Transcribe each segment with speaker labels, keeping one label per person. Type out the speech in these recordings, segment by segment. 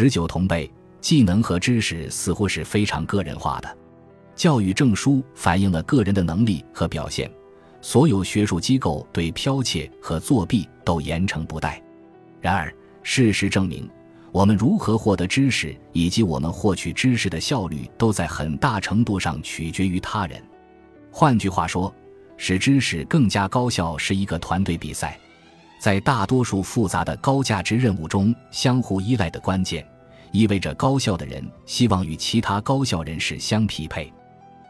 Speaker 1: 十九同辈，技能和知识似乎是非常个人化的。教育证书反映了个人的能力和表现，所有学术机构对剽窃和作弊都严惩不贷。然而，事实证明，我们如何获得知识以及我们获取知识的效率，都在很大程度上取决于他人。换句话说，使知识更加高效是一个团队比赛，在大多数复杂的高价值任务中，相互依赖的关键，意味着高效的人希望与其他高效人士相匹配。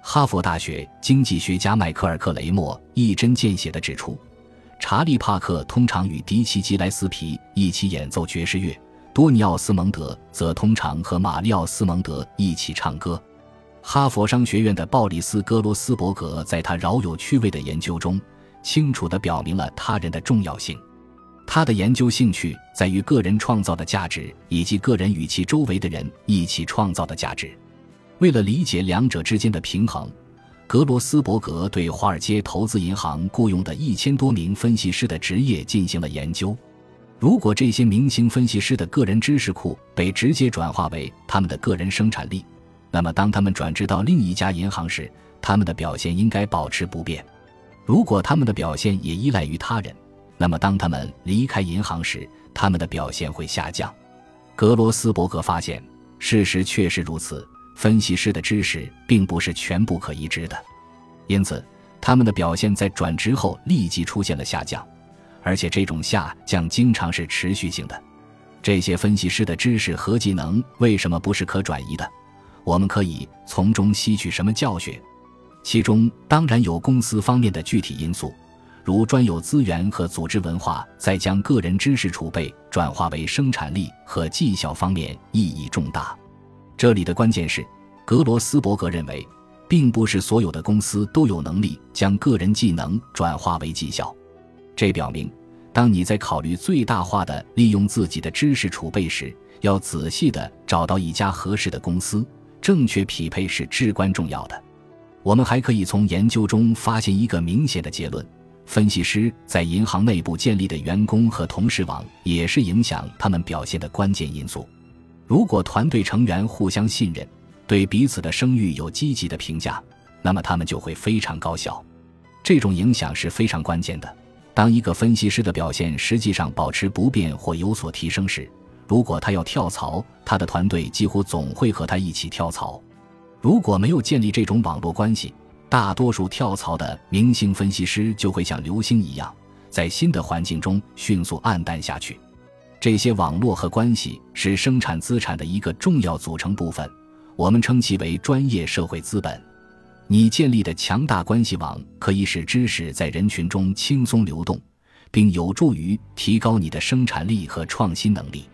Speaker 1: 哈佛大学经济学家迈克尔·克雷默一针见血地指出，查理·帕克通常与迪奇·吉莱斯皮一起演奏爵士乐，多尼奥斯蒙德则通常和马里奥斯蒙德一起唱歌。哈佛商学院的鲍里斯·格罗斯伯格在他饶有趣味的研究中，清楚地表明了他人的重要性。他的研究兴趣在于个人创造的价值以及个人与其周围的人一起创造的价值。为了理解两者之间的平衡，格罗斯伯格对华尔街投资银行雇佣的一千多名分析师的职业进行了研究。如果这些明星分析师的个人知识库被直接转化为他们的个人生产力，那么当他们转职到另一家银行时，他们的表现应该保持不变。如果他们的表现也依赖于他人，那么当他们离开银行时，他们的表现会下降。格罗斯伯格发现，事实确实如此。分析师的知识并不是全部可移植的，因此他们的表现在转职后立即出现了下降，而且这种下降经常是持续性的。这些分析师的知识和技能为什么不是可转移的？我们可以从中吸取什么教训？其中当然有公司方面的具体因素，如专有资源和组织文化在将个人知识储备转化为生产力和绩效方面意义重大。这里的关键是，格罗斯伯格认为，并不是所有的公司都有能力将个人技能转化为绩效。这表明，当你在考虑最大化的利用自己的知识储备时，要仔细的找到一家合适的公司，正确匹配是至关重要的。我们还可以从研究中发现一个明显的结论：分析师在银行内部建立的员工和同事网，也是影响他们表现的关键因素。如果团队成员互相信任，对彼此的声誉有积极的评价，那么他们就会非常高效。这种影响是非常关键的。当一个分析师的表现实际上保持不变或有所提升时，如果他要跳槽，他的团队几乎总会和他一起跳槽。如果没有建立这种网络关系，大多数跳槽的明星分析师就会像流星一样，在新的环境中迅速黯淡下去。这些网络和关系是生产资产的一个重要组成部分，我们称其为专业社会资本。你建立的强大关系网可以使知识在人群中轻松流动，并有助于提高你的生产力和创新能力。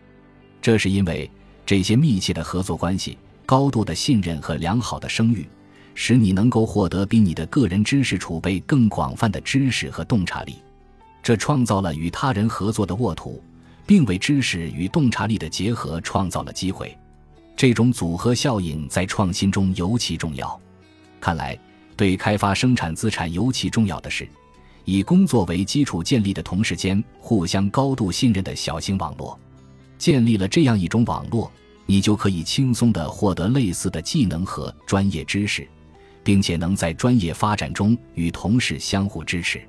Speaker 1: 这是因为这些密切的合作关系、高度的信任和良好的声誉，使你能够获得比你的个人知识储备更广泛的知识和洞察力。这创造了与他人合作的沃土。并为知识与洞察力的结合创造了机会，这种组合效应在创新中尤其重要。看来，对开发生产资产尤其重要的是，以工作为基础建立的同事间互相高度信任的小型网络。建立了这样一种网络，你就可以轻松地获得类似的技能和专业知识，并且能在专业发展中与同事相互支持。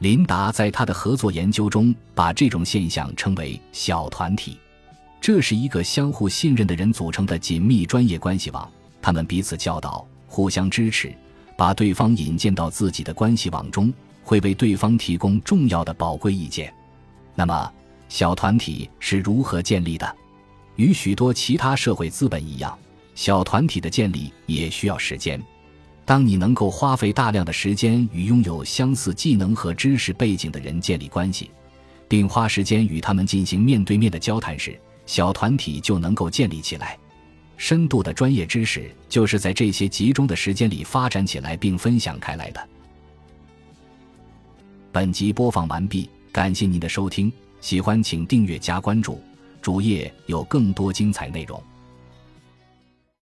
Speaker 1: 琳达在他的合作研究中把这种现象称为“小团体”，这是一个相互信任的人组成的紧密专业关系网。他们彼此教导、互相支持，把对方引荐到自己的关系网中，会为对方提供重要的宝贵意见。那么，小团体是如何建立的？与许多其他社会资本一样，小团体的建立也需要时间。当你能够花费大量的时间与拥有相似技能和知识背景的人建立关系，并花时间与他们进行面对面的交谈时，小团体就能够建立起来。深度的专业知识就是在这些集中的时间里发展起来并分享开来的。本集播放完毕，感谢您的收听，喜欢请订阅加关注，主页有更多精彩内容。